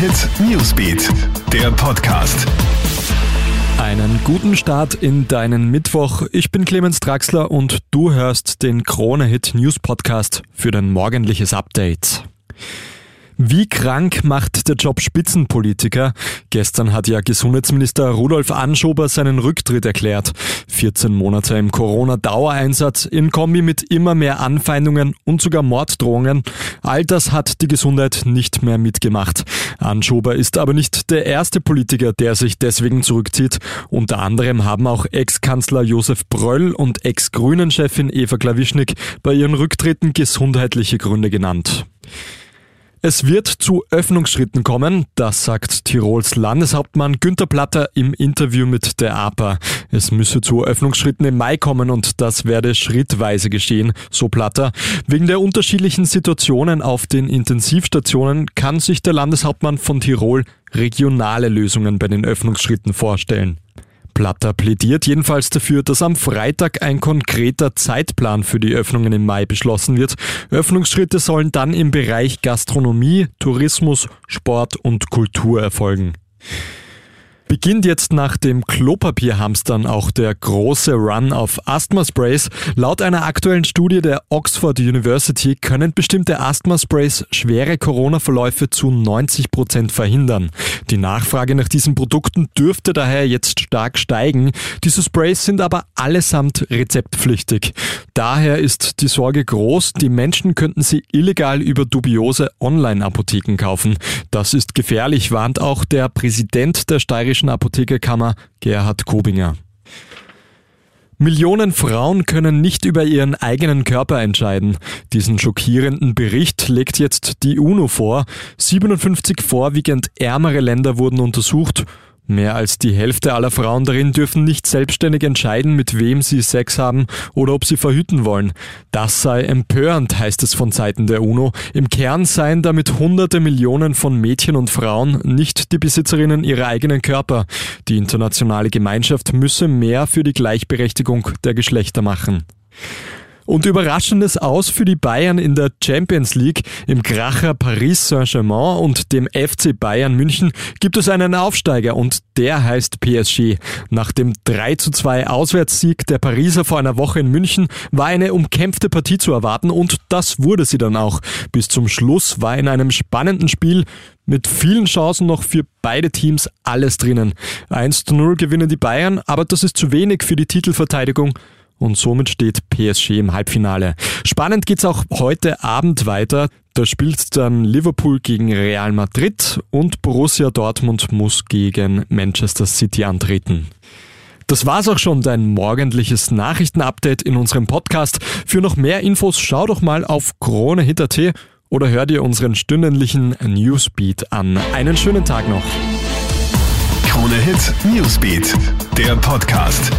Hit Newsbeat, der Podcast. Einen guten Start in deinen Mittwoch. Ich bin Clemens Draxler und du hörst den Krone Hit News Podcast für dein morgendliches Update. Wie krank macht der Job Spitzenpolitiker? Gestern hat ja Gesundheitsminister Rudolf Anschober seinen Rücktritt erklärt. 14 Monate im Corona-Dauereinsatz in Kombi mit immer mehr Anfeindungen und sogar Morddrohungen. All das hat die Gesundheit nicht mehr mitgemacht. Anschober ist aber nicht der erste Politiker, der sich deswegen zurückzieht. Unter anderem haben auch Ex-Kanzler Josef Bröll und Ex-Grünen-Chefin Eva Klawischnik bei ihren Rücktritten gesundheitliche Gründe genannt. Es wird zu Öffnungsschritten kommen, das sagt Tirols Landeshauptmann Günter Platter im Interview mit der APA. Es müsse zu Öffnungsschritten im Mai kommen und das werde schrittweise geschehen, so Platter. Wegen der unterschiedlichen Situationen auf den Intensivstationen kann sich der Landeshauptmann von Tirol regionale Lösungen bei den Öffnungsschritten vorstellen. Platter plädiert jedenfalls dafür, dass am Freitag ein konkreter Zeitplan für die Öffnungen im Mai beschlossen wird. Öffnungsschritte sollen dann im Bereich Gastronomie, Tourismus, Sport und Kultur erfolgen. Beginnt jetzt nach dem Klopapierhamstern auch der große Run auf Asthma-Sprays. Laut einer aktuellen Studie der Oxford University können bestimmte Asthma-Sprays schwere Corona-Verläufe zu 90 Prozent verhindern. Die Nachfrage nach diesen Produkten dürfte daher jetzt stark steigen. Diese Sprays sind aber allesamt rezeptpflichtig. Daher ist die Sorge groß, die Menschen könnten sie illegal über dubiose Online-Apotheken kaufen. Das ist gefährlich, warnt auch der Präsident der steirischen Bayerischen Apothekerkammer Gerhard Kobinger. Millionen Frauen können nicht über ihren eigenen Körper entscheiden. Diesen schockierenden Bericht legt jetzt die UNO vor. 57 vorwiegend ärmere Länder wurden untersucht Mehr als die Hälfte aller Frauen darin dürfen nicht selbstständig entscheiden, mit wem sie Sex haben oder ob sie verhüten wollen. Das sei empörend, heißt es von Seiten der UNO. Im Kern seien damit hunderte Millionen von Mädchen und Frauen nicht die Besitzerinnen ihrer eigenen Körper. Die internationale Gemeinschaft müsse mehr für die Gleichberechtigung der Geschlechter machen. Und überraschendes Aus für die Bayern in der Champions League. Im Kracher Paris Saint-Germain und dem FC Bayern München gibt es einen Aufsteiger und der heißt PSG. Nach dem 3 zu 2 Auswärtssieg der Pariser vor einer Woche in München war eine umkämpfte Partie zu erwarten und das wurde sie dann auch. Bis zum Schluss war in einem spannenden Spiel mit vielen Chancen noch für beide Teams alles drinnen. 1 zu 0 gewinnen die Bayern, aber das ist zu wenig für die Titelverteidigung und somit steht PSG im Halbfinale. Spannend geht's auch heute Abend weiter. Da spielt dann Liverpool gegen Real Madrid und Borussia Dortmund muss gegen Manchester City antreten. Das war's auch schon, dein morgendliches Nachrichtenupdate in unserem Podcast. Für noch mehr Infos schau doch mal auf KroneHit.at oder hör dir unseren stündlichen Newsbeat an. Einen schönen Tag noch. Krone Hit Newsbeat, der Podcast.